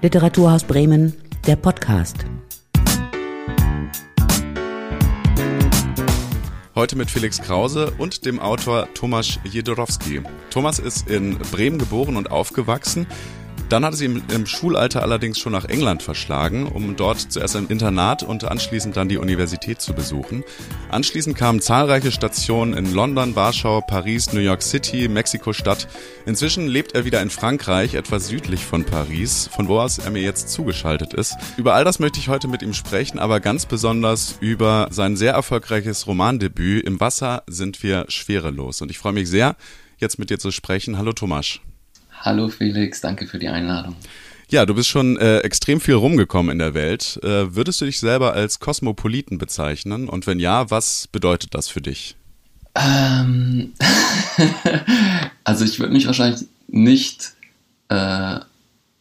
Literaturhaus Bremen, der Podcast. Heute mit Felix Krause und dem Autor Tomasz Jedorowski. Thomas ist in Bremen geboren und aufgewachsen. Dann hat sie im, im Schulalter allerdings schon nach England verschlagen, um dort zuerst ein Internat und anschließend dann die Universität zu besuchen. Anschließend kamen zahlreiche Stationen in London, Warschau, Paris, New York City, Mexiko-Stadt. Inzwischen lebt er wieder in Frankreich, etwas südlich von Paris, von wo aus er mir jetzt zugeschaltet ist. Über all das möchte ich heute mit ihm sprechen, aber ganz besonders über sein sehr erfolgreiches Romandebüt Im Wasser sind wir schwerelos. Und ich freue mich sehr, jetzt mit dir zu sprechen. Hallo Thomas. Hallo Felix, danke für die Einladung. Ja, du bist schon äh, extrem viel rumgekommen in der Welt. Äh, würdest du dich selber als Kosmopoliten bezeichnen? Und wenn ja, was bedeutet das für dich? Ähm also ich würde mich wahrscheinlich nicht äh,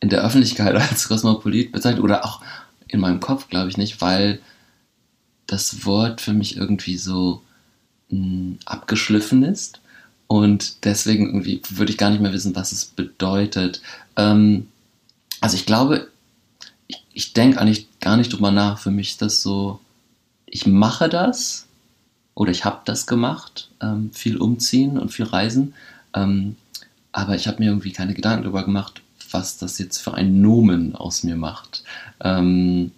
in der Öffentlichkeit als Kosmopolit bezeichnen oder auch in meinem Kopf, glaube ich nicht, weil das Wort für mich irgendwie so mh, hm, abgeschliffen ist. Und deswegen irgendwie würde ich gar nicht mehr wissen, was es bedeutet. Ähm, also ich glaube, ich, ich denke eigentlich gar nicht drüber nach. Für mich ist das so, ich mache das oder ich habe das gemacht, ähm, viel umziehen und viel reisen. Ähm, aber ich habe mir irgendwie keine Gedanken darüber gemacht, was das jetzt für ein Nomen aus mir macht. Ähm,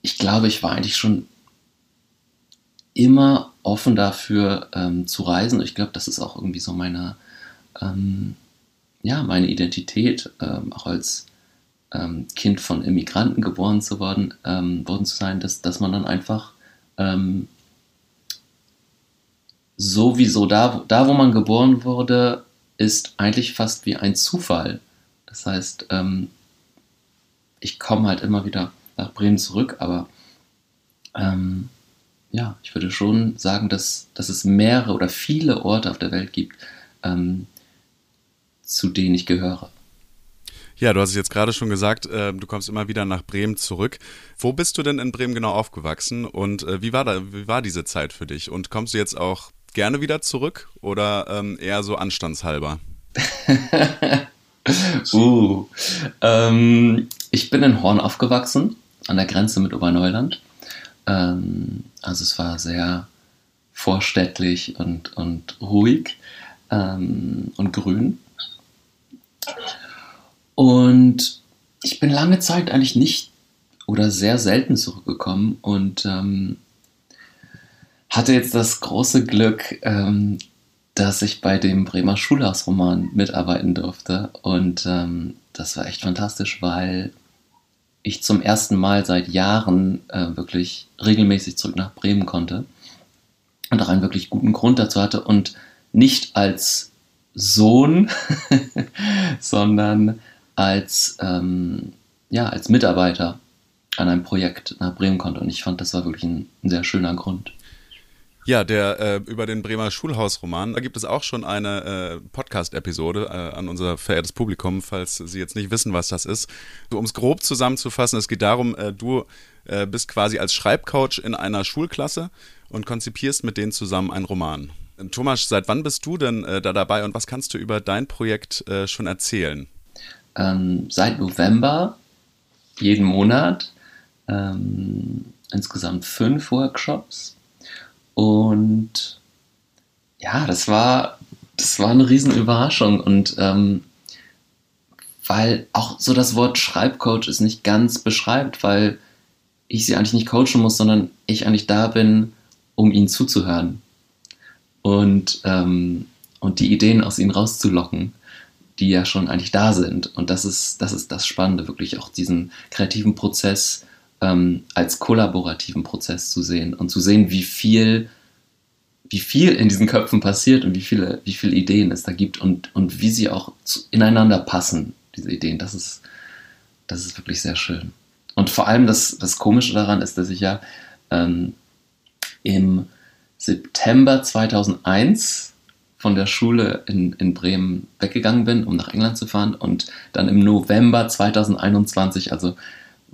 ich glaube, ich war eigentlich schon immer offen dafür ähm, zu reisen. Ich glaube, das ist auch irgendwie so meine, ähm, ja, meine Identität, ähm, auch als ähm, Kind von Immigranten geboren zu worden, ähm, worden zu sein, dass, dass man dann einfach ähm, sowieso da, da, wo man geboren wurde, ist eigentlich fast wie ein Zufall. Das heißt, ich komme halt immer wieder nach Bremen zurück, aber ähm, ja, ich würde schon sagen, dass, dass es mehrere oder viele Orte auf der Welt gibt, ähm, zu denen ich gehöre. Ja, du hast es jetzt gerade schon gesagt, äh, du kommst immer wieder nach Bremen zurück. Wo bist du denn in Bremen genau aufgewachsen und äh, wie, war da, wie war diese Zeit für dich? Und kommst du jetzt auch gerne wieder zurück oder ähm, eher so anstandshalber? uh, ähm, ich bin in Horn aufgewachsen, an der Grenze mit Oberneuland. Ähm, also es war sehr vorstädtlich und, und ruhig ähm, und grün. Und ich bin lange Zeit eigentlich nicht oder sehr selten zurückgekommen und ähm, hatte jetzt das große Glück, ähm, dass ich bei dem Bremer Schulhausroman mitarbeiten durfte. Und ähm, das war echt fantastisch, weil ich zum ersten Mal seit Jahren äh, wirklich regelmäßig zurück nach Bremen konnte und auch einen wirklich guten Grund dazu hatte und nicht als Sohn, sondern als, ähm, ja, als Mitarbeiter an einem Projekt nach Bremen konnte. Und ich fand, das war wirklich ein, ein sehr schöner Grund. Ja, der äh, über den Bremer Schulhausroman. Da gibt es auch schon eine äh, Podcast-Episode äh, an unser verehrtes Publikum, falls Sie jetzt nicht wissen, was das ist. So, um es grob zusammenzufassen, es geht darum, äh, du äh, bist quasi als Schreibcoach in einer Schulklasse und konzipierst mit denen zusammen einen Roman. Thomas, seit wann bist du denn äh, da dabei und was kannst du über dein Projekt schon erzählen? Ähm, seit November, jeden Monat, ähm, insgesamt fünf Workshops und ja, das war, das war eine riesen Überraschung und ähm, weil auch so das Wort Schreibcoach es nicht ganz beschreibt, weil ich sie eigentlich nicht coachen muss, sondern ich eigentlich da bin, um ihnen zuzuhören und, ähm, und die Ideen aus ihnen rauszulocken, die ja schon eigentlich da sind. Und das ist das, ist das Spannende, wirklich auch diesen kreativen Prozess ähm, als kollaborativen Prozess zu sehen und zu sehen, wie viel, wie viel in diesen Köpfen passiert und wie viele, wie viele Ideen es da gibt und, und wie sie auch zu, ineinander passen, diese Ideen. Das ist, das ist wirklich sehr schön. Und vor allem das, das Komische daran ist, dass ich ja ähm, im September 2001 von der Schule in, in Bremen weggegangen bin, um nach England zu fahren und dann im November 2021, also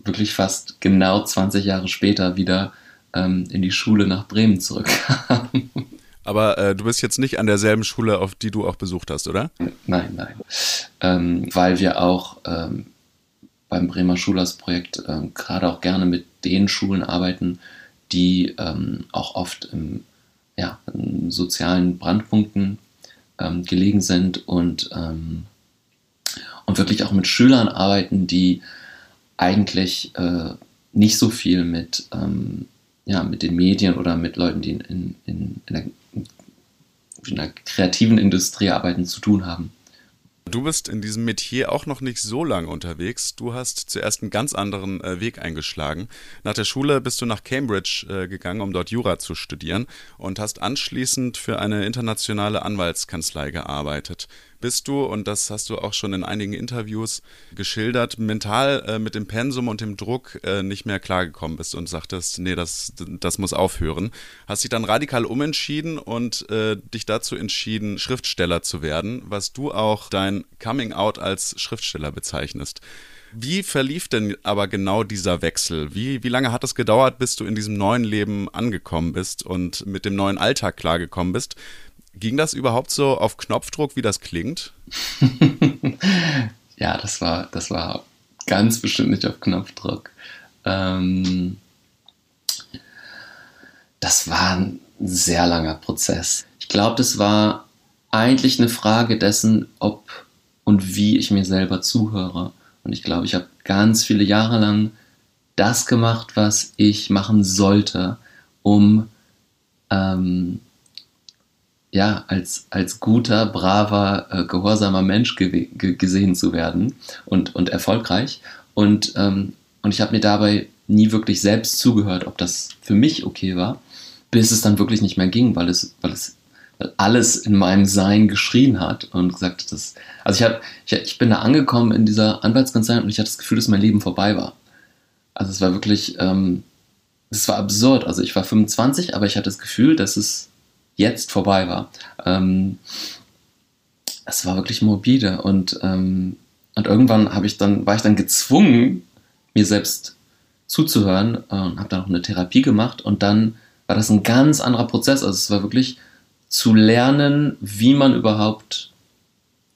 wirklich fast genau 20 Jahre später wieder ähm, in die Schule nach Bremen zurückkam. Aber äh, du bist jetzt nicht an derselben Schule, auf die du auch besucht hast, oder? Nein, nein. Ähm, weil wir auch ähm, beim Bremer Schulhausprojekt ähm, gerade auch gerne mit den Schulen arbeiten, die ähm, auch oft im, ja, in sozialen Brandpunkten ähm, gelegen sind und, ähm, und wirklich auch mit Schülern arbeiten, die eigentlich äh, nicht so viel mit, ähm, ja, mit den Medien oder mit Leuten, die in, in, in, der, in der kreativen Industrie arbeiten, zu tun haben. Du bist in diesem Metier auch noch nicht so lange unterwegs. Du hast zuerst einen ganz anderen äh, Weg eingeschlagen. Nach der Schule bist du nach Cambridge äh, gegangen, um dort Jura zu studieren und hast anschließend für eine internationale Anwaltskanzlei gearbeitet bist du, und das hast du auch schon in einigen Interviews geschildert, mental äh, mit dem Pensum und dem Druck äh, nicht mehr klargekommen bist und sagtest, nee, das, das muss aufhören. Hast dich dann radikal umentschieden und äh, dich dazu entschieden, Schriftsteller zu werden, was du auch dein Coming Out als Schriftsteller bezeichnest. Wie verlief denn aber genau dieser Wechsel? Wie, wie lange hat es gedauert, bis du in diesem neuen Leben angekommen bist und mit dem neuen Alltag klargekommen bist? Ging das überhaupt so auf Knopfdruck, wie das klingt? ja, das war, das war ganz bestimmt nicht auf Knopfdruck. Ähm, das war ein sehr langer Prozess. Ich glaube, das war eigentlich eine Frage dessen, ob und wie ich mir selber zuhöre. Und ich glaube, ich habe ganz viele Jahre lang das gemacht, was ich machen sollte, um ähm, ja, als, als guter, braver, äh, gehorsamer Mensch gesehen zu werden und, und erfolgreich. Und, ähm, und ich habe mir dabei nie wirklich selbst zugehört, ob das für mich okay war, bis es dann wirklich nicht mehr ging, weil es, weil es weil alles in meinem Sein geschrien hat und gesagt, dass, also ich, hab, ich, ich bin da angekommen in dieser Anwaltskanzlei und ich hatte das Gefühl, dass mein Leben vorbei war. Also es war wirklich, ähm, es war absurd. Also ich war 25, aber ich hatte das Gefühl, dass es jetzt vorbei war. Ähm, es war wirklich morbide und, ähm, und irgendwann ich dann, war ich dann gezwungen, mir selbst zuzuhören und habe dann auch eine Therapie gemacht und dann war das ein ganz anderer Prozess. Also es war wirklich zu lernen, wie man überhaupt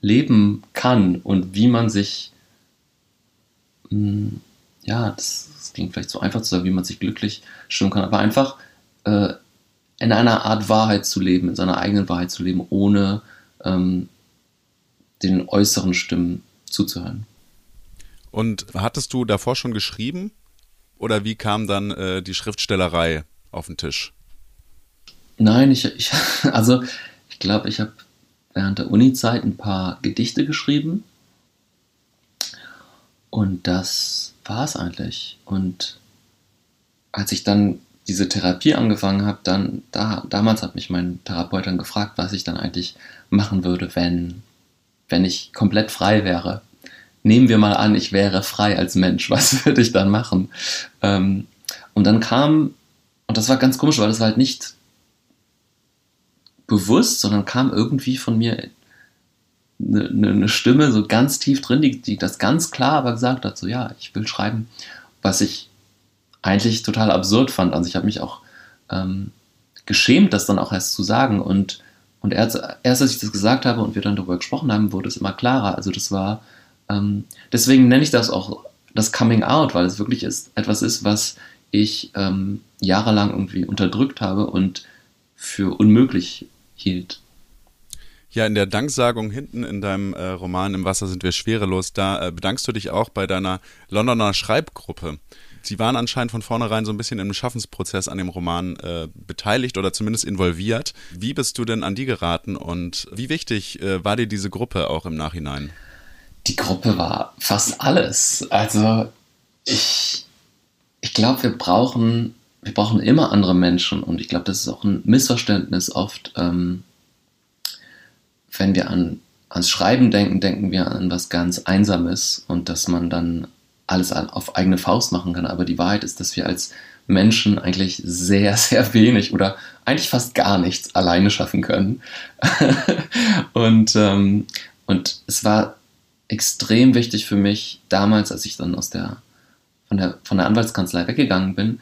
leben kann und wie man sich, mh, hm, ja, das, das, klingt vielleicht so einfach zu sagen, wie man sich glücklich stimmen kann, aber einfach äh, in einer Art Wahrheit zu leben, in seiner eigenen Wahrheit zu leben, ohne ähm, den äußeren Stimmen zuzuhören. Und hattest du davor schon geschrieben? Oder wie kam dann äh, die Schriftstellerei auf den Tisch? Nein, ich, ich also ich glaube, ich habe während der Uni-Zeit ein paar Gedichte geschrieben. Und das war es eigentlich. Und als ich dann diese Therapie angefangen habe, dann, da, damals hat mich mein Therapeut dann gefragt, was ich dann eigentlich machen würde, wenn, wenn ich komplett frei wäre. Nehmen wir mal an, ich wäre frei als Mensch, was würde ich dann machen? Ähm, und dann kam, und das war ganz komisch, weil das war halt nicht bewusst, sondern kam irgendwie von mir eine, eine Stimme so ganz tief drin, die, die das ganz klar aber gesagt hat, so ja, ich will schreiben, was ich eigentlich total absurd fand. Also ich habe mich auch ähm, geschämt, das dann auch erst zu sagen. Und, und erst, erst als ich das gesagt habe und wir dann darüber gesprochen haben, wurde es immer klarer. Also das war, ähm, deswegen nenne ich das auch das Coming Out, weil es wirklich ist, etwas ist, was ich ähm, jahrelang irgendwie unterdrückt habe und für unmöglich hielt. Ja, in der Danksagung hinten in deinem äh, Roman Im Wasser sind wir schwerelos, da äh, bedankst du dich auch bei deiner Londoner Schreibgruppe. Sie waren anscheinend von vornherein so ein bisschen im Schaffensprozess an dem Roman äh, beteiligt oder zumindest involviert. Wie bist du denn an die geraten und wie wichtig äh, war dir diese Gruppe auch im Nachhinein? Die Gruppe war fast alles. Also ich, ich glaube, wir brauchen, wir brauchen immer andere Menschen und ich glaube, das ist auch ein Missverständnis oft. Ähm, wenn wir an, ans Schreiben denken, denken wir an was ganz Einsames und dass man dann alles auf eigene Faust machen kann. Aber die Wahrheit ist, dass wir als Menschen eigentlich sehr, sehr wenig oder eigentlich fast gar nichts alleine schaffen können. und, ähm, und es war extrem wichtig für mich damals, als ich dann aus der, von, der, von der Anwaltskanzlei weggegangen bin,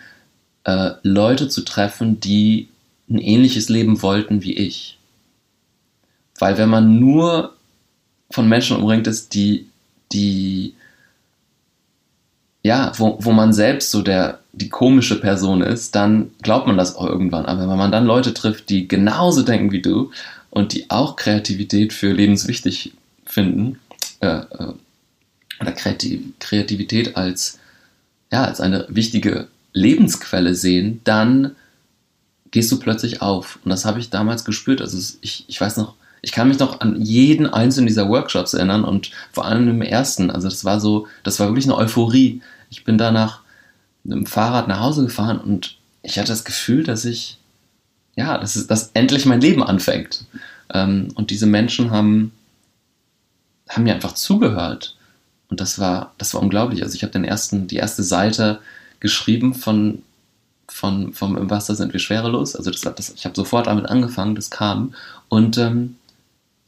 äh, Leute zu treffen, die ein ähnliches Leben wollten wie ich. Weil wenn man nur von Menschen umringt ist, die, die, ja, wo, wo man selbst so der, die komische Person ist, dann glaubt man das auch irgendwann. Aber wenn man dann Leute trifft, die genauso denken wie du und die auch Kreativität für lebenswichtig finden, äh, äh, oder Kreativität als, ja, als eine wichtige Lebensquelle sehen, dann gehst du plötzlich auf. Und das habe ich damals gespürt. Also ich, ich weiß noch, ich kann mich noch an jeden einzelnen dieser Workshops erinnern und vor allem im ersten. Also das war so, das war wirklich eine Euphorie. Ich bin danach mit dem Fahrrad nach Hause gefahren und ich hatte das Gefühl, dass ich, ja, dass, es, dass endlich mein Leben anfängt. Ähm, und diese Menschen haben, haben mir einfach zugehört. Und das war, das war unglaublich. Also ich habe den ersten, die erste Seite geschrieben von, von vom Im Wasser sind wir schwerelos. Also das, das, ich habe sofort damit angefangen, das kam. Und, ähm,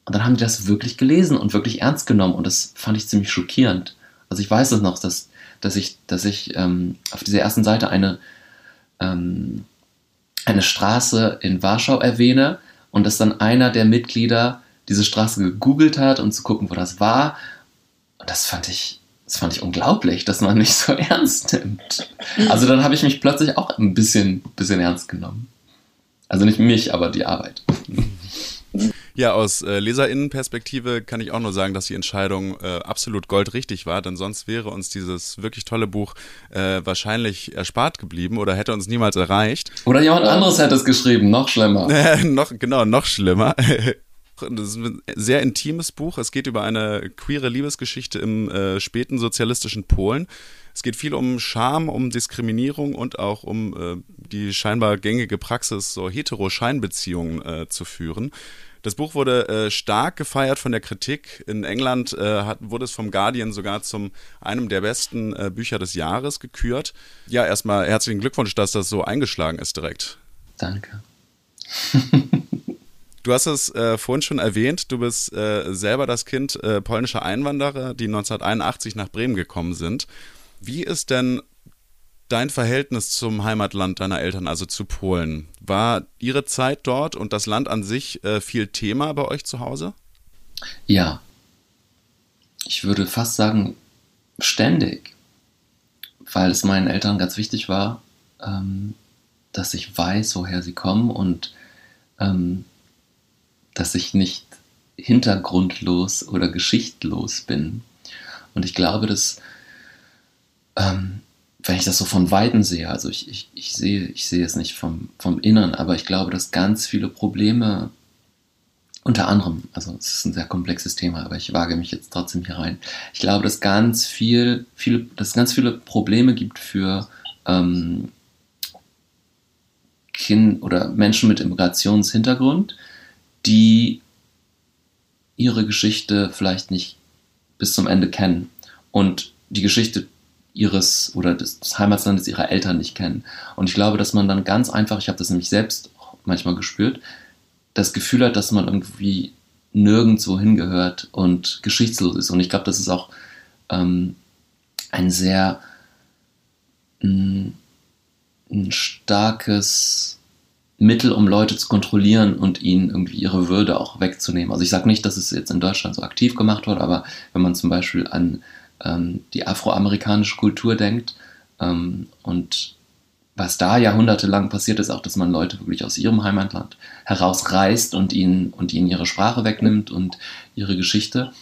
und dann haben die das wirklich gelesen und wirklich ernst genommen. Und das fand ich ziemlich schockierend. Also ich weiß es noch, dass, dass ich, dass ich ähm, auf dieser ersten Seite eine, ähm, eine Straße in Warschau erwähne und dass dann einer der Mitglieder diese Straße gegoogelt hat, um zu gucken, wo das war. Und das fand ich, das fand ich unglaublich, dass man mich so ernst nimmt. Also dann habe ich mich plötzlich auch ein bisschen, bisschen ernst genommen. Also nicht mich, aber die Arbeit. Ja, aus äh, Leserinnenperspektive kann ich auch nur sagen, dass die Entscheidung äh, absolut goldrichtig war, denn sonst wäre uns dieses wirklich tolle Buch äh, wahrscheinlich erspart geblieben oder hätte uns niemals erreicht. Oder jemand anderes hätte es geschrieben, noch schlimmer. noch, genau, noch schlimmer. Das ist ein sehr intimes Buch. Es geht über eine queere Liebesgeschichte im äh, späten sozialistischen Polen. Es geht viel um Scham, um Diskriminierung und auch um äh, die scheinbar gängige Praxis, so hetero-Scheinbeziehungen äh, zu führen. Das Buch wurde äh, stark gefeiert von der Kritik. In England äh, hat, wurde es vom Guardian sogar zum einem der besten äh, Bücher des Jahres gekürt. Ja, erstmal herzlichen Glückwunsch, dass das so eingeschlagen ist direkt. Danke. Du hast es äh, vorhin schon erwähnt, du bist äh, selber das Kind äh, polnischer Einwanderer, die 1981 nach Bremen gekommen sind. Wie ist denn dein Verhältnis zum Heimatland deiner Eltern, also zu Polen? War ihre Zeit dort und das Land an sich äh, viel Thema bei euch zu Hause? Ja. Ich würde fast sagen, ständig. Weil es meinen Eltern ganz wichtig war, ähm, dass ich weiß, woher sie kommen und ähm, dass ich nicht hintergrundlos oder geschichtlos bin. Und ich glaube, dass, ähm, wenn ich das so von Weitem sehe, also ich, ich, ich, sehe, ich sehe es nicht vom, vom Innern, aber ich glaube, dass ganz viele Probleme, unter anderem, also es ist ein sehr komplexes Thema, aber ich wage mich jetzt trotzdem hier rein. Ich glaube, dass ganz viel, viele, dass es ganz viele Probleme gibt für ähm, kind oder Menschen mit Immigrationshintergrund, die ihre Geschichte vielleicht nicht bis zum Ende kennen und die Geschichte ihres oder des, des Heimatlandes ihrer Eltern nicht kennen. Und ich glaube, dass man dann ganz einfach, ich habe das nämlich selbst manchmal gespürt, das Gefühl hat, dass man irgendwie nirgendwo hingehört und geschichtslos ist. Und ich glaube, das ist auch ähm, ein sehr ein, ein starkes Mittel, um Leute zu kontrollieren und ihnen irgendwie ihre Würde auch wegzunehmen. Also ich sage nicht, dass es jetzt in Deutschland so aktiv gemacht wird, aber wenn man zum Beispiel an ähm, die afroamerikanische Kultur denkt. Ähm, und was da jahrhundertelang passiert ist, auch dass man Leute wirklich aus ihrem Heimatland herausreißt und ihnen, und ihnen ihre Sprache wegnimmt und ihre Geschichte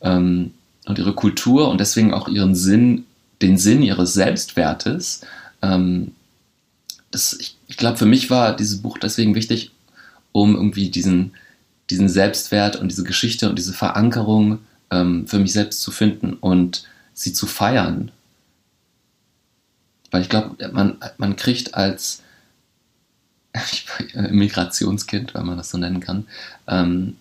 ähm, und ihre Kultur und deswegen auch ihren Sinn, den Sinn ihres Selbstwertes ähm, das, ich, ich glaube, für mich war dieses Buch deswegen wichtig, um irgendwie diesen, diesen Selbstwert und diese Geschichte und diese Verankerung ähm, für mich selbst zu finden. Und sie zu feiern. Weil ich glaube, man, man kriegt als Migrationskind, wenn man das so nennen kann, ähm,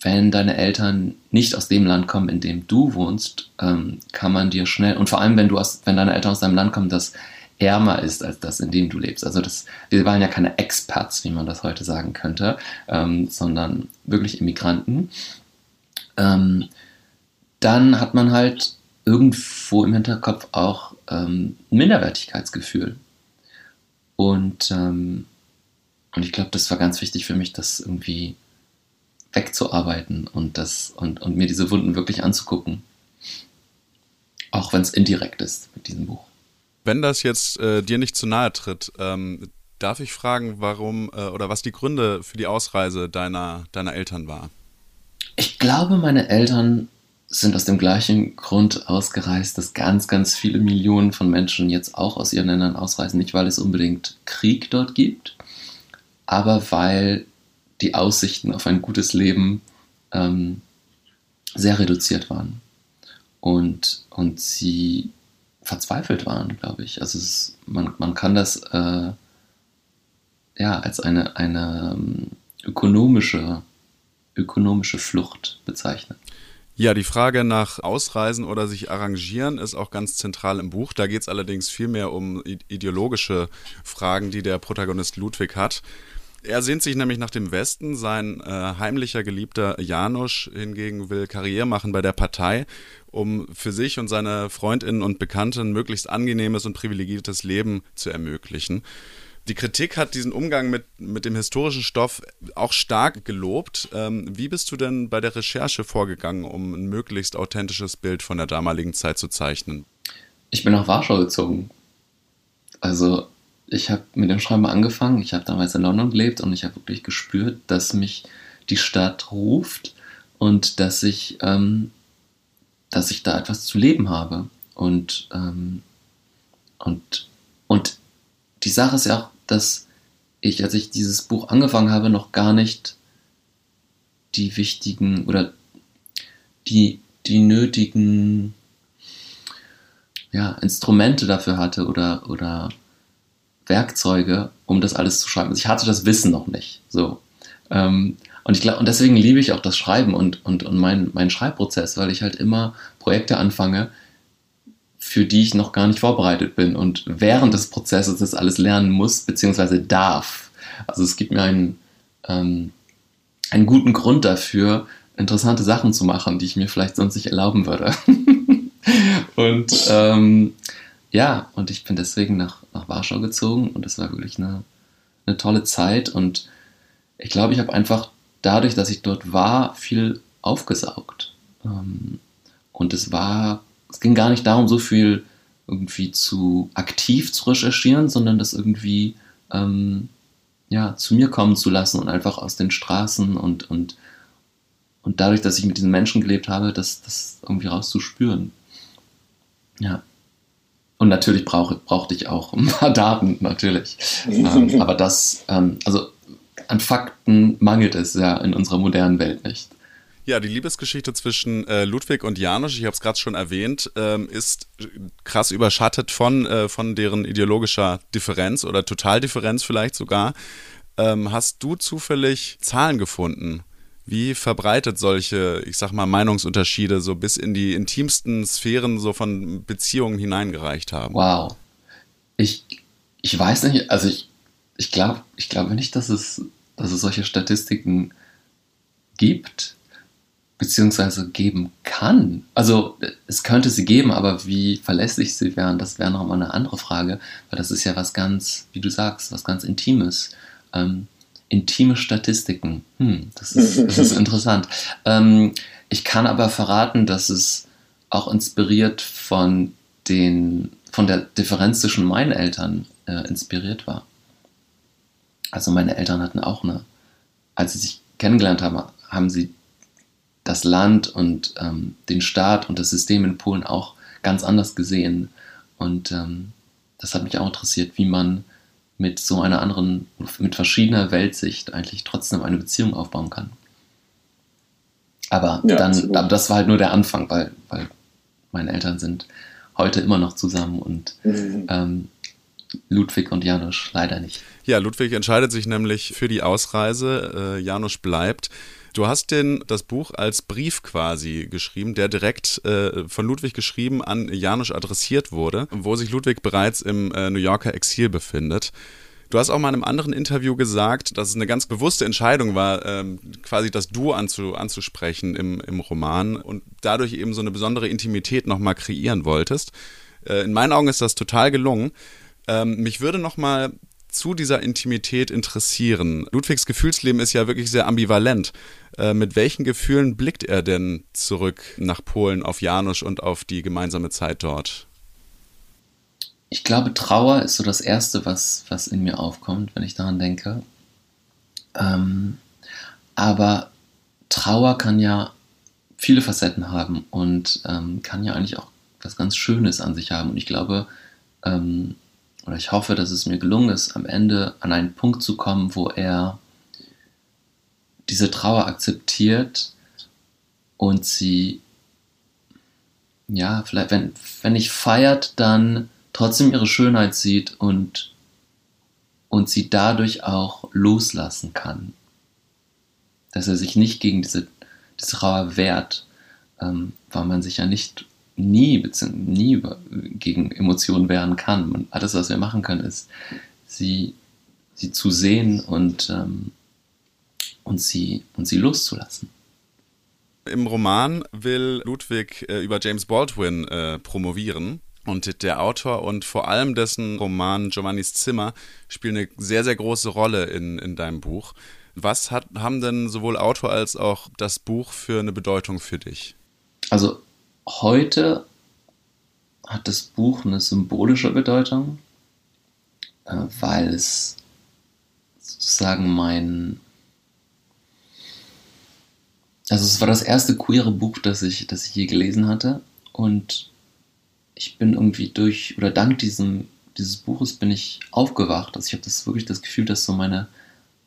wenn deine Eltern nicht aus dem Land kommen, in dem du wohnst, ähm, kann man dir schnell, und vor allem, wenn du aus, wenn deine Eltern aus einem Land kommen, das ärmer ist als das, in dem du lebst. Also das, wir waren ja keine Expats, wie man das heute sagen könnte, ähm, sondern wirklich Immigranten. Ähm, dann hat man halt irgendwo im Hinterkopf auch ähm, ein Minderwertigkeitsgefühl. Und ähm, und ich glaube, das war ganz wichtig für mich, das irgendwie wegzuarbeiten und, das, und, und mir diese Wunden wirklich anzugucken. Auch wenn es indirekt ist mit diesem Buch. Wenn das jetzt äh, dir nicht zu nahe tritt, ähm, darf ich fragen, warum äh, oder was die Gründe für die Ausreise deiner, deiner Eltern war? Ich glaube, meine Eltern sind aus dem gleichen Grund ausgereist, dass ganz, ganz viele Millionen von Menschen jetzt auch aus ihren Ländern ausreisen. Nicht, weil es unbedingt Krieg dort gibt, aber weil die Aussichten auf ein gutes Leben ähm, sehr reduziert waren. Und, und sie verzweifelt waren, glaube ich. Also es, man, man kann das äh, ja als eine, eine ähm, ökonomische, ökonomische Flucht bezeichnen. Ja, die Frage nach Ausreisen oder sich arrangieren ist auch ganz zentral im Buch. Da geht es allerdings viel mehr um ideologische Fragen, die der Protagonist Ludwig hat. Er sehnt sich nämlich nach dem Westen. Sein äh, heimlicher Geliebter Janusz hingegen will Karriere machen bei der Partei, um für sich und seine Freundinnen und Bekannte ein möglichst angenehmes und privilegiertes Leben zu ermöglichen. Die Kritik hat diesen Umgang mit, mit dem historischen Stoff auch stark gelobt. Ähm, wie bist du denn bei der Recherche vorgegangen, um ein möglichst authentisches Bild von der damaligen Zeit zu zeichnen? Ich bin nach Warschau gezogen. Also ich habe mit dem Schreiben angefangen. Ich habe damals in London gelebt und ich habe wirklich gespürt, dass mich die Stadt ruft und dass ich, ähm, dass ich da etwas zu leben habe. Und, ähm, und, und die Sache ist ja auch, dass ich, als ich dieses Buch angefangen habe, noch gar nicht die wichtigen oder die, die nötigen ja, Instrumente dafür hatte oder, oder Werkzeuge, um das alles zu schreiben. Also ich hatte das Wissen noch nicht. So. Ähm, und ich glaube, und deswegen liebe ich auch das Schreiben und, und, und meinen mein Schreibprozess, weil ich halt immer Projekte anfange, für die ich noch gar nicht vorbereitet bin und während des Prozesses das alles lernen muss, beziehungsweise darf. Also es gibt mir einen, ähm, einen guten Grund dafür, interessante Sachen zu machen, die ich mir vielleicht sonst nicht erlauben würde. und ähm, ja, und ich bin deswegen nach, nach Warschau gezogen und es war wirklich eine, eine tolle Zeit und ich glaube, ich habe einfach dadurch, dass ich dort war, viel aufgesaugt. Ähm, und es war es ging gar nicht darum, so viel irgendwie zu aktiv zu recherchieren, sondern das irgendwie ähm, ja, zu mir kommen zu lassen und einfach aus den Straßen und, und, und dadurch, dass ich mit diesen Menschen gelebt habe, das, das irgendwie rauszuspüren. Ja. Und natürlich brauch, brauchte ich auch ein paar Daten, natürlich. ähm, aber das, ähm, also an Fakten mangelt es ja in unserer modernen Welt nicht. Ja, die Liebesgeschichte zwischen äh, Ludwig und Janusz, ich habe es gerade schon erwähnt, ähm, ist krass überschattet von, äh, von deren ideologischer Differenz oder Totaldifferenz vielleicht sogar. Ähm, hast du zufällig Zahlen gefunden? Wie verbreitet solche, ich sag mal, Meinungsunterschiede so bis in die intimsten Sphären so von Beziehungen hineingereicht haben? Wow. Ich, ich weiß nicht, also ich, ich glaube ich glaube nicht, dass es, dass es solche Statistiken gibt beziehungsweise geben kann. Also es könnte sie geben, aber wie verlässlich sie wären, das wäre nochmal eine andere Frage, weil das ist ja was ganz, wie du sagst, was ganz Intimes. Ähm, intime Statistiken, hm, das, ist, das ist interessant. Ähm, ich kann aber verraten, dass es auch inspiriert von, den, von der Differenz zwischen meinen Eltern äh, inspiriert war. Also meine Eltern hatten auch eine, als sie sich kennengelernt haben, haben sie das Land und ähm, den Staat und das System in Polen auch ganz anders gesehen. Und ähm, das hat mich auch interessiert, wie man mit so einer anderen, mit verschiedener Weltsicht eigentlich trotzdem eine Beziehung aufbauen kann. Aber ja, dann, aber das war halt nur der Anfang, weil, weil meine Eltern sind heute immer noch zusammen und mhm. ähm, Ludwig und Janusz leider nicht. Ja, Ludwig entscheidet sich nämlich für die Ausreise, äh, Janusz bleibt. Du hast den, das Buch als Brief quasi geschrieben, der direkt äh, von Ludwig geschrieben an Janusz adressiert wurde, wo sich Ludwig bereits im äh, New Yorker Exil befindet. Du hast auch mal in einem anderen Interview gesagt, dass es eine ganz bewusste Entscheidung war, ähm, quasi das Du anzu, anzusprechen im, im Roman und dadurch eben so eine besondere Intimität nochmal kreieren wolltest. Äh, in meinen Augen ist das total gelungen. Ähm, mich würde nochmal zu dieser Intimität interessieren. Ludwigs Gefühlsleben ist ja wirklich sehr ambivalent. Äh, mit welchen Gefühlen blickt er denn zurück nach Polen auf Janusz und auf die gemeinsame Zeit dort? Ich glaube, Trauer ist so das Erste, was, was in mir aufkommt, wenn ich daran denke. Ähm, aber Trauer kann ja viele Facetten haben und ähm, kann ja eigentlich auch was ganz Schönes an sich haben. Und ich glaube, ähm, oder ich hoffe, dass es mir gelungen ist, am Ende an einen Punkt zu kommen, wo er diese Trauer akzeptiert und sie, ja, vielleicht, wenn, wenn nicht feiert, dann trotzdem ihre Schönheit sieht und, und sie dadurch auch loslassen kann. Dass er sich nicht gegen diese, diese Trauer wehrt, ähm, weil man sich ja nicht nie, nie gegen Emotionen wehren kann. Und alles, was wir machen können, ist, sie, sie zu sehen und, ähm, und, sie, und sie loszulassen. Im Roman will Ludwig äh, über James Baldwin äh, promovieren. Und der Autor und vor allem dessen Roman Giovannis Zimmer spielen eine sehr, sehr große Rolle in, in deinem Buch. Was hat, haben denn sowohl Autor als auch das Buch für eine Bedeutung für dich? Also heute hat das Buch eine symbolische Bedeutung, äh, weil es sozusagen mein. Also, es war das erste queere Buch, das ich, das ich je gelesen hatte. Und ich bin irgendwie durch, oder dank diesem, dieses Buches bin ich aufgewacht. Also, ich habe das wirklich das Gefühl, dass so meine.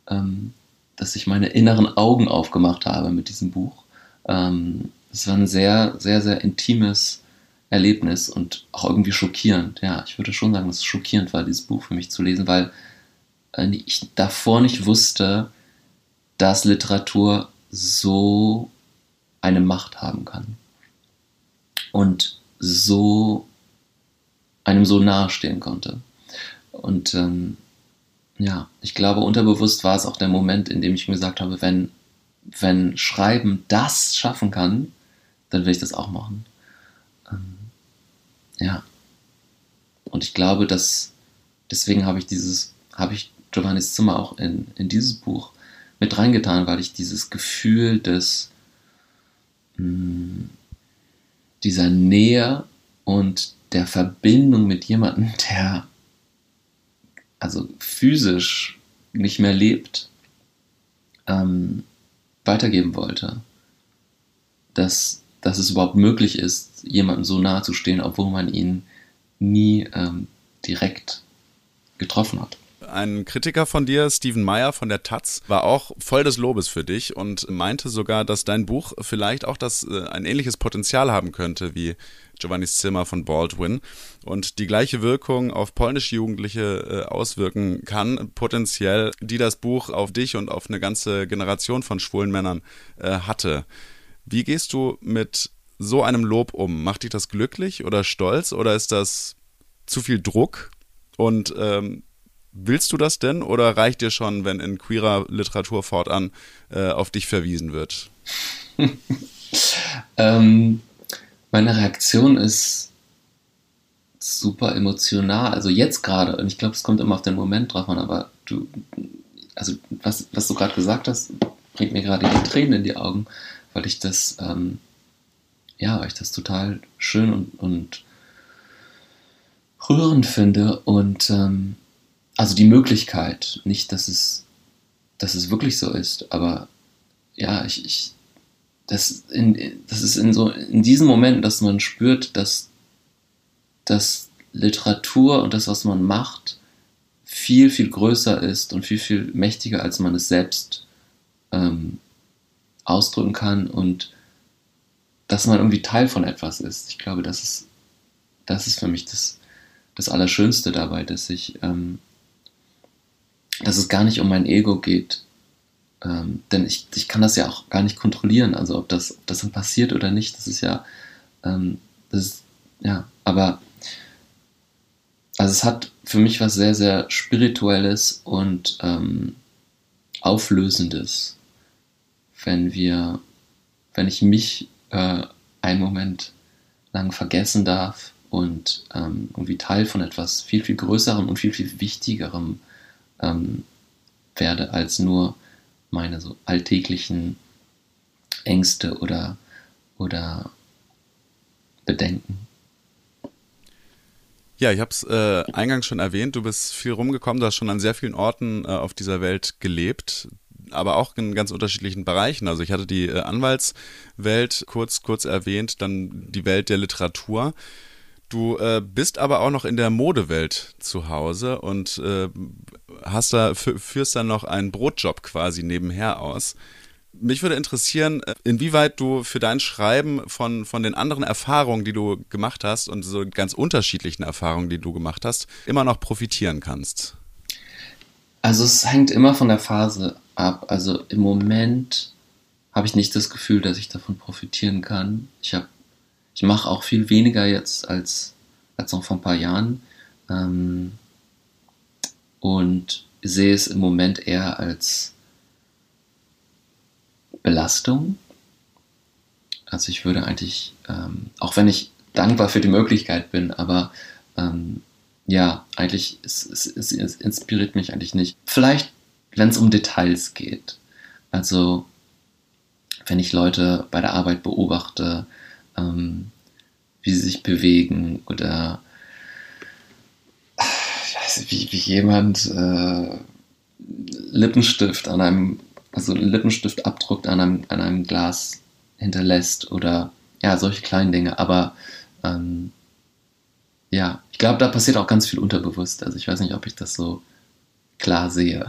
Ähm, dass ich meine inneren Augen aufgemacht habe mit diesem Buch. Ähm, es war ein sehr, sehr, sehr intimes Erlebnis und auch irgendwie schockierend. Ja, ich würde schon sagen, dass es schockierend war, dieses Buch für mich zu lesen, weil äh, ich davor nicht wusste, dass Literatur so eine Macht haben kann. Und so einem so nahestehen konnte. Und ähm, ja, ich glaube, unterbewusst war es auch der Moment, in dem ich mir gesagt habe, wenn, wenn Schreiben das schaffen kann, dann will ich das auch machen. Ähm, ja. Und ich glaube, dass deswegen habe ich dieses, habe ich Giovannis Zimmer auch in, in dieses Buch mit reingetan, weil ich dieses Gefühl des mh, mm, dieser Nähe und der Verbindung mit jemandem, der also physisch nicht mehr lebt, ähm, weitergeben wollte. Dass dass es überhaupt möglich ist, jemandem so nahe zu stehen, obwohl man ihn nie ähm, direkt getroffen hat. Ein Kritiker von dir, Stephen Meyer von der Taz, war auch voll des Lobes für dich und meinte sogar, dass dein Buch vielleicht auch das, äh, ein ähnliches Potenzial haben könnte wie Giovannis Zimmer von Baldwin und die gleiche Wirkung auf polnische Jugendliche äh, auswirken kann, potenziell, die das Buch auf dich und auf eine ganze Generation von schwulen Männern äh, hatte. Wie gehst du mit so einem Lob um? Macht dich das glücklich oder stolz oder ist das zu viel Druck? Und ähm, willst du das denn oder reicht dir schon, wenn in queerer Literatur fortan äh, auf dich verwiesen wird? ähm, meine Reaktion ist super emotional. Also jetzt gerade, und ich glaube, es kommt immer auf den Moment drauf an, aber du, also was, was du gerade gesagt hast, bringt mir gerade die Tränen in die Augen weil ich das, ähm, ja, weil ich das total schön und, und rührend finde. Und ähm, also die Möglichkeit, nicht, dass es, dass es wirklich so ist, aber ja, ich, ich das, in, das ist in so in diesem Moment, dass man spürt, dass, dass Literatur und das, was man macht, viel, viel größer ist und viel, viel mächtiger, als man es selbst ähm, ausdrücken kann und dass man irgendwie Teil von etwas ist. Ich glaube, das ist, das ist für mich das, das Allerschönste dabei, dass ich, ähm, dass es gar nicht um mein Ego geht. Ähm, denn ich, ich kann das ja auch gar nicht kontrollieren. Also ob das, ob das dann passiert oder nicht, das ist ja, ähm, das ist, ja, aber also es hat für mich was sehr, sehr Spirituelles und ähm, Auflösendes wenn wir, wenn ich mich äh, einen Moment lang vergessen darf und ähm, irgendwie Teil von etwas viel, viel Größerem und viel, viel Wichtigerem ähm, werde als nur meine so alltäglichen Ängste oder, oder Bedenken. Ja, ich habe es äh, eingangs schon erwähnt, du bist viel rumgekommen, du hast schon an sehr vielen Orten äh, auf dieser Welt gelebt, aber auch in ganz unterschiedlichen Bereichen. Also ich hatte die äh, Anwaltswelt kurz, kurz erwähnt, dann die Welt der Literatur. Du äh, bist aber auch noch in der Modewelt zu Hause und äh, hast da, führst dann noch einen Brotjob quasi nebenher aus. Mich würde interessieren, äh, inwieweit du für dein Schreiben von, von den anderen Erfahrungen, die du gemacht hast und so ganz unterschiedlichen Erfahrungen, die du gemacht hast, immer noch profitieren kannst. Also es hängt immer von der Phase ab. Also im Moment habe ich nicht das Gefühl, dass ich davon profitieren kann. Ich habe, ich mache auch viel weniger jetzt als, als noch vor ein paar Jahren. Ähm, und sehe es im Moment eher als Belastung. Also ich würde eigentlich, ähm, auch wenn ich dankbar für die Möglichkeit bin, aber ähm, ja, eigentlich es, es, es, inspiriert mich eigentlich nicht. Vielleicht, wenn es um Details geht. Also wenn ich Leute bei der Arbeit beobachte, ähm, wie sie sich bewegen oder weiß wie, wie jemand äh, Lippenstift an einem also Lippenstiftabdruck an einem, an einem Glas hinterlässt oder ja, solche kleinen Dinge. Aber ähm, ja, ich glaube, da passiert auch ganz viel unterbewusst. Also ich weiß nicht, ob ich das so klar sehe.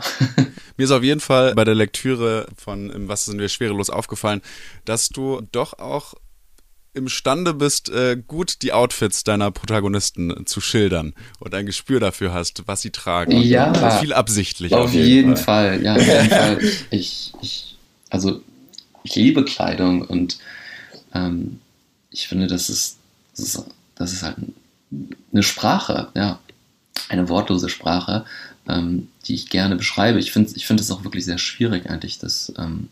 Mir ist auf jeden Fall bei der Lektüre von Was sind wir schwerelos aufgefallen, dass du doch auch imstande bist, äh, gut die Outfits deiner Protagonisten zu schildern und ein Gespür dafür hast, was sie tragen. Ja, viel absichtlich. Auf, auf jeden, jeden Fall. Fall. Ja, auf jeden Fall. Ich, ich, also ich liebe Kleidung und ähm, ich finde, das ist, das ist, das ist halt eine Sprache, ja, eine wortlose Sprache, ähm, die ich gerne beschreibe. Ich finde, ich finde es auch wirklich sehr schwierig eigentlich, das ähm,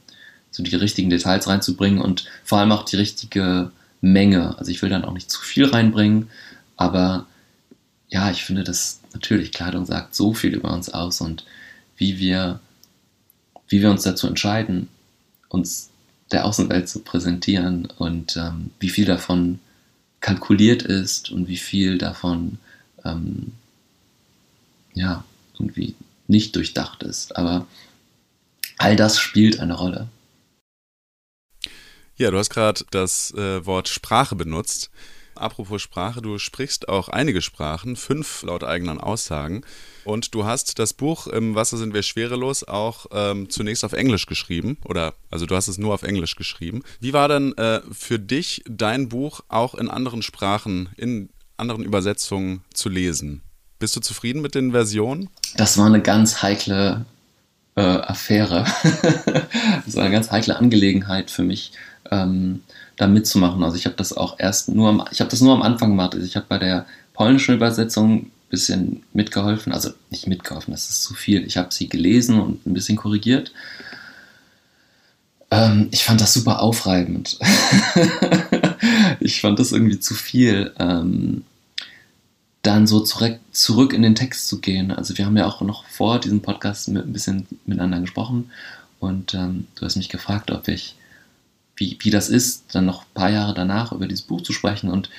so die richtigen Details reinzubringen und vor allem auch die richtige Menge. Also ich will dann auch nicht zu viel reinbringen, aber ja, ich finde, dass natürlich Kleidung sagt so viel über uns aus und wie wir, wie wir uns dazu entscheiden, uns der Außenwelt zu präsentieren und ähm, wie viel davon kalkuliert ist und wie viel davon ähm, ja irgendwie nicht durchdacht ist. Aber all das spielt eine Rolle. Ja, du hast gerade das äh, Wort Sprache benutzt. Apropos Sprache, du sprichst auch einige Sprachen, fünf laut eigenen Aussagen. Und du hast das Buch Im Wasser sind wir schwerelos auch ähm, zunächst auf Englisch geschrieben. Oder also du hast es nur auf Englisch geschrieben. Wie war denn äh, für dich dein Buch auch in anderen Sprachen, in anderen Übersetzungen zu lesen? Bist du zufrieden mit den Versionen? Das war eine ganz heikle äh, Affäre. das war eine ganz heikle Angelegenheit für mich ähm, da mitzumachen. Also ich habe das auch erst nur am, ich habe das nur am Anfang gemacht. Also ich habe bei der polnischen Übersetzung ein bisschen mitgeholfen, also nicht mitgeholfen, das ist zu viel. Ich habe sie gelesen und ein bisschen korrigiert. Ähm, ich fand das super aufreibend. ich fand das irgendwie zu viel. Ähm, dann so zurück, zurück in den Text zu gehen. Also wir haben ja auch noch vor diesem Podcast mit, ein bisschen miteinander gesprochen und ähm, du hast mich gefragt, ob ich wie, wie das ist, dann noch ein paar Jahre danach über dieses Buch zu sprechen. Und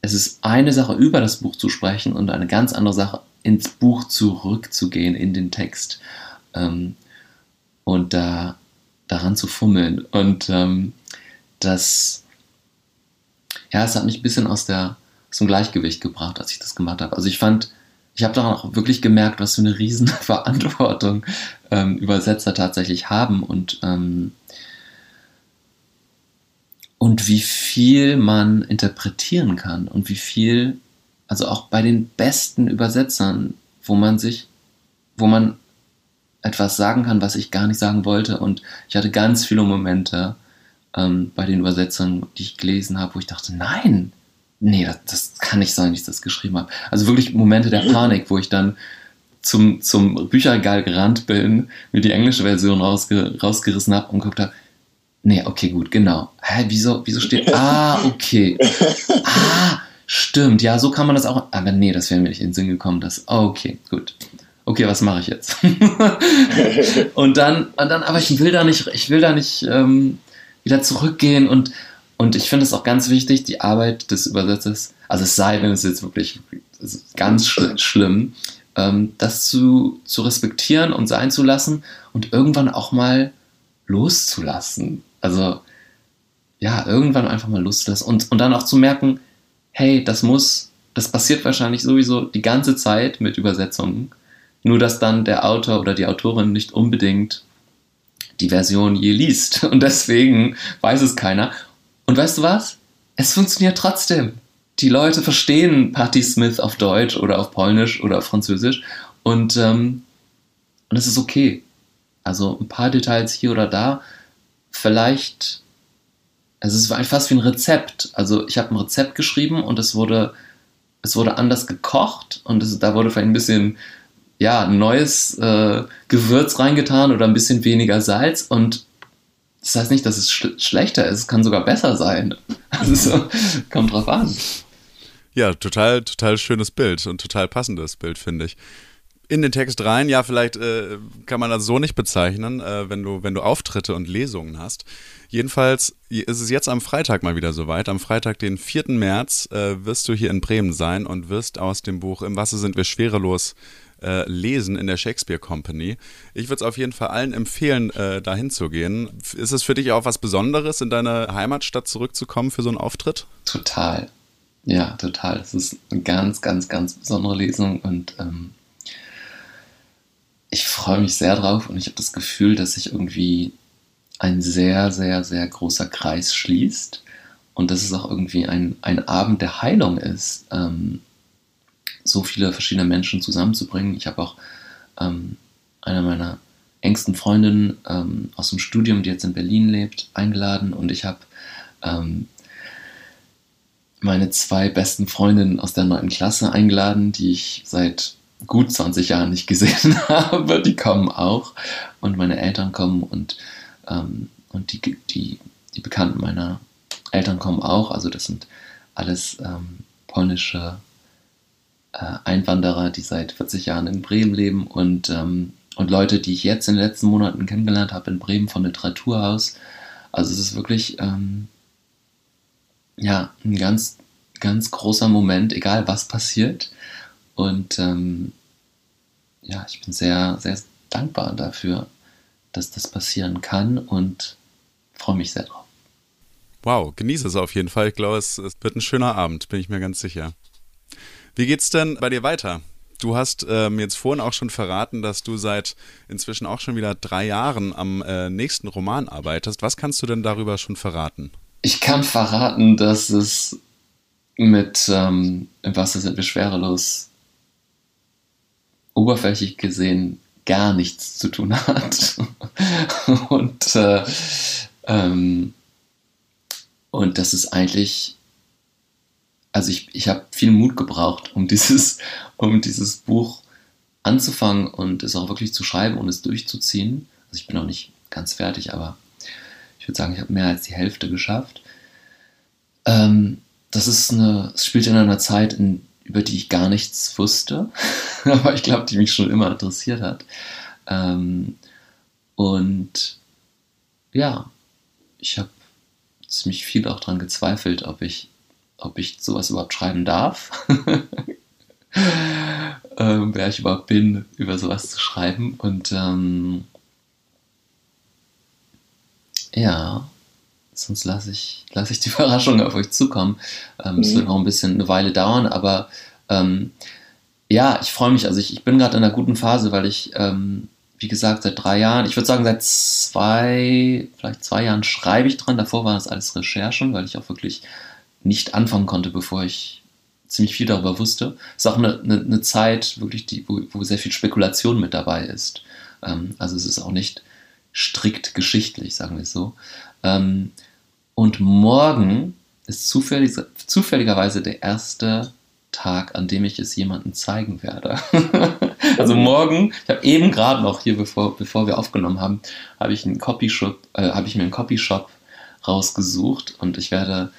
es ist eine Sache, über das Buch zu sprechen und eine ganz andere Sache, ins Buch zurückzugehen, in den Text ähm, und da daran zu fummeln. Und ähm, das, ja, es hat mich ein bisschen aus, der, dem Gleichgewicht gebracht, als ich das gemacht habe. Also ich fand, ich habe daran auch wirklich gemerkt, was für eine riesen Verantwortung ähm, Übersetzer tatsächlich haben und ähm, und wie viel man interpretieren kann und wie viel, also auch bei den besten Übersetzern, wo man sich, wo man etwas sagen kann, was ich gar nicht sagen wollte. Und ich hatte ganz viele Momente ähm, bei den Übersetzern, die ich gelesen habe, wo ich dachte, nein, nee, das, das kann nicht sein, wie ich das geschrieben habe. Also wirklich Momente der Panik, wo ich dann zum, zum Bücherregal gerannt bin, mir die englische Version rausge rausgerissen habe und geguckt habe, Nee, okay, gut, genau. Hä, wieso, wieso steht. Ah, okay. Ah, stimmt. Ja, so kann man das auch. Aber nee, das wäre mir nicht in den Sinn gekommen. Das, okay, gut. okay, was mache ich jetzt? und dann, und dann, aber ich will da nicht, ich will da nicht ähm, wieder zurückgehen und, und ich finde es auch ganz wichtig, die Arbeit des Übersetzers, also es sei denn, es ist jetzt wirklich ganz schl schlimm, ähm, das zu, zu respektieren und sein zu lassen und irgendwann auch mal loszulassen. Also, ja, irgendwann einfach mal loszulassen und, und dann auch zu merken, hey, das muss, das passiert wahrscheinlich sowieso die ganze Zeit mit Übersetzungen. Nur dass dann der Autor oder die Autorin nicht unbedingt die Version je liest. Und deswegen weiß es keiner. Und weißt du was? Es funktioniert trotzdem. Die Leute verstehen Patti Smith auf Deutsch oder auf Polnisch oder auf Französisch. Und, ähm, und es ist okay. Also ein paar Details hier oder da. Vielleicht, es ist fast wie ein Rezept. Also ich habe ein Rezept geschrieben und es wurde, es wurde anders gekocht und es, da wurde vielleicht ein bisschen ja, neues äh, Gewürz reingetan oder ein bisschen weniger Salz und das heißt nicht, dass es sch schlechter ist, es kann sogar besser sein. Also kommt drauf an. Ja, total, total schönes Bild und total passendes Bild, finde ich. In den Text rein, ja, vielleicht äh, kann man das so nicht bezeichnen, äh, wenn, du, wenn du Auftritte und Lesungen hast. Jedenfalls ist es jetzt am Freitag mal wieder soweit. Am Freitag, den 4. März, äh, wirst du hier in Bremen sein und wirst aus dem Buch Im Wasser sind wir schwerelos äh, lesen in der Shakespeare Company. Ich würde es auf jeden Fall allen empfehlen, äh, dahin zu gehen. Ist es für dich auch was Besonderes, in deine Heimatstadt zurückzukommen für so einen Auftritt? Total. Ja, total. Es ist eine ganz, ganz, ganz besondere Lesung und ähm, ich freue mich sehr drauf und ich habe das Gefühl, dass sich irgendwie ein sehr, sehr, sehr großer Kreis schließt und dass es auch irgendwie ein, ein Abend der Heilung ist. Ähm, so viele verschiedene Menschen zusammenzubringen. Ich habe auch ähm, eine meiner engsten Freundinnen ähm, aus dem Studium, die jetzt in Berlin lebt, eingeladen und ich habe ähm, meine zwei besten Freundinnen aus der neunten Klasse eingeladen, die ich seit gut 20 Jahren nicht gesehen habe. Die kommen auch und meine Eltern kommen und, ähm, und die, die, die Bekannten meiner Eltern kommen auch. Also das sind alles ähm, polnische Einwanderer, die seit 40 Jahren in Bremen leben und, ähm, und Leute, die ich jetzt in den letzten Monaten kennengelernt habe in Bremen vom Literaturhaus. Also es ist wirklich ähm, ja, ein ganz, ganz großer Moment, egal was passiert. Und ähm, ja, ich bin sehr, sehr dankbar dafür, dass das passieren kann und freue mich sehr drauf. Wow, genieße es auf jeden Fall. Ich glaube, es, es wird ein schöner Abend, bin ich mir ganz sicher. Wie geht's denn bei dir weiter? Du hast äh, mir jetzt vorhin auch schon verraten, dass du seit inzwischen auch schon wieder drei Jahren am äh, nächsten Roman arbeitest. Was kannst du denn darüber schon verraten? Ich kann verraten, dass es mit ähm, Im Wasser sind wir schwerelos oberflächlich gesehen gar nichts zu tun hat. und, äh, ähm, und das ist eigentlich also ich, ich habe viel Mut gebraucht, um dieses, um dieses Buch anzufangen und es auch wirklich zu schreiben und es durchzuziehen. Also ich bin noch nicht ganz fertig, aber ich würde sagen, ich habe mehr als die Hälfte geschafft. Ähm, das ist eine, es spielt in einer Zeit, in, über die ich gar nichts wusste, aber ich glaube, die mich schon immer interessiert hat. Ähm, und ja, ich habe ziemlich viel auch daran gezweifelt, ob ich ob ich sowas überhaupt schreiben darf. ähm, wer ich überhaupt bin, über sowas zu schreiben. Und ähm, ja, sonst lasse ich, lass ich die Überraschung auf euch zukommen. Ähm, es mhm. wird noch ein bisschen eine Weile dauern, aber ähm, ja, ich freue mich. Also ich, ich bin gerade in einer guten Phase, weil ich, ähm, wie gesagt, seit drei Jahren, ich würde sagen seit zwei, vielleicht zwei Jahren schreibe ich dran. Davor waren das alles Recherchen, weil ich auch wirklich nicht anfangen konnte, bevor ich ziemlich viel darüber wusste. Es ist auch eine, eine, eine Zeit, wirklich, die, wo, wo, sehr viel Spekulation mit dabei ist. Ähm, also es ist auch nicht strikt geschichtlich, sagen wir es so. Ähm, und morgen ist zufällig, zufälligerweise der erste Tag, an dem ich es jemandem zeigen werde. also morgen, ich habe eben gerade noch hier, bevor, bevor wir aufgenommen haben, habe ich äh, habe ich mir einen Copyshop rausgesucht und ich werde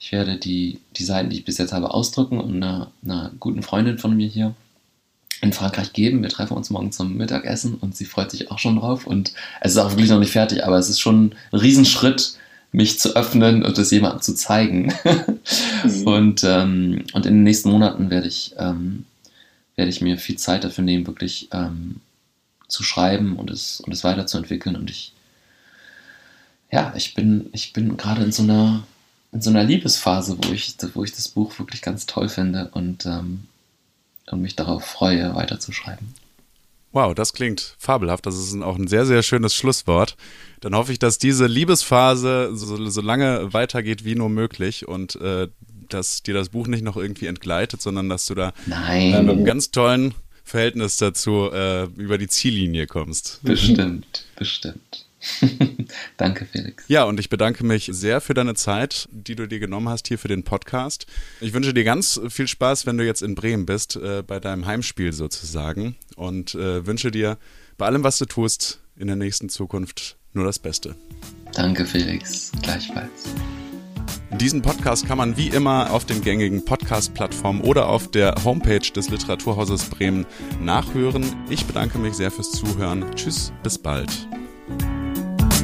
ich werde die, die Seiten, die ich bis jetzt habe, ausdrücken und einer, einer guten Freundin von mir hier in Frankreich geben. Wir treffen uns morgen zum Mittagessen und sie freut sich auch schon drauf. Und es ist auch wirklich noch nicht fertig, aber es ist schon ein Riesenschritt, mich zu öffnen und es jemandem zu zeigen. mhm. und, ähm, und in den nächsten Monaten werde ich, ähm, werde ich mir viel Zeit dafür nehmen, wirklich ähm, zu schreiben und es, und es weiterzuentwickeln. Und ich, ja, ich bin, ich bin gerade in so einer, in so einer Liebesphase, wo ich, wo ich das Buch wirklich ganz toll finde und, ähm, und mich darauf freue, weiterzuschreiben. Wow, das klingt fabelhaft. Das ist auch ein sehr, sehr schönes Schlusswort. Dann hoffe ich, dass diese Liebesphase so, so lange weitergeht wie nur möglich und äh, dass dir das Buch nicht noch irgendwie entgleitet, sondern dass du da Nein. mit einem ganz tollen Verhältnis dazu äh, über die Ziellinie kommst. Bestimmt, bestimmt. Danke, Felix. Ja, und ich bedanke mich sehr für deine Zeit, die du dir genommen hast hier für den Podcast. Ich wünsche dir ganz viel Spaß, wenn du jetzt in Bremen bist, äh, bei deinem Heimspiel sozusagen. Und äh, wünsche dir bei allem, was du tust, in der nächsten Zukunft nur das Beste. Danke, Felix. Gleichfalls. Diesen Podcast kann man wie immer auf den gängigen Podcast-Plattformen oder auf der Homepage des Literaturhauses Bremen nachhören. Ich bedanke mich sehr fürs Zuhören. Tschüss, bis bald.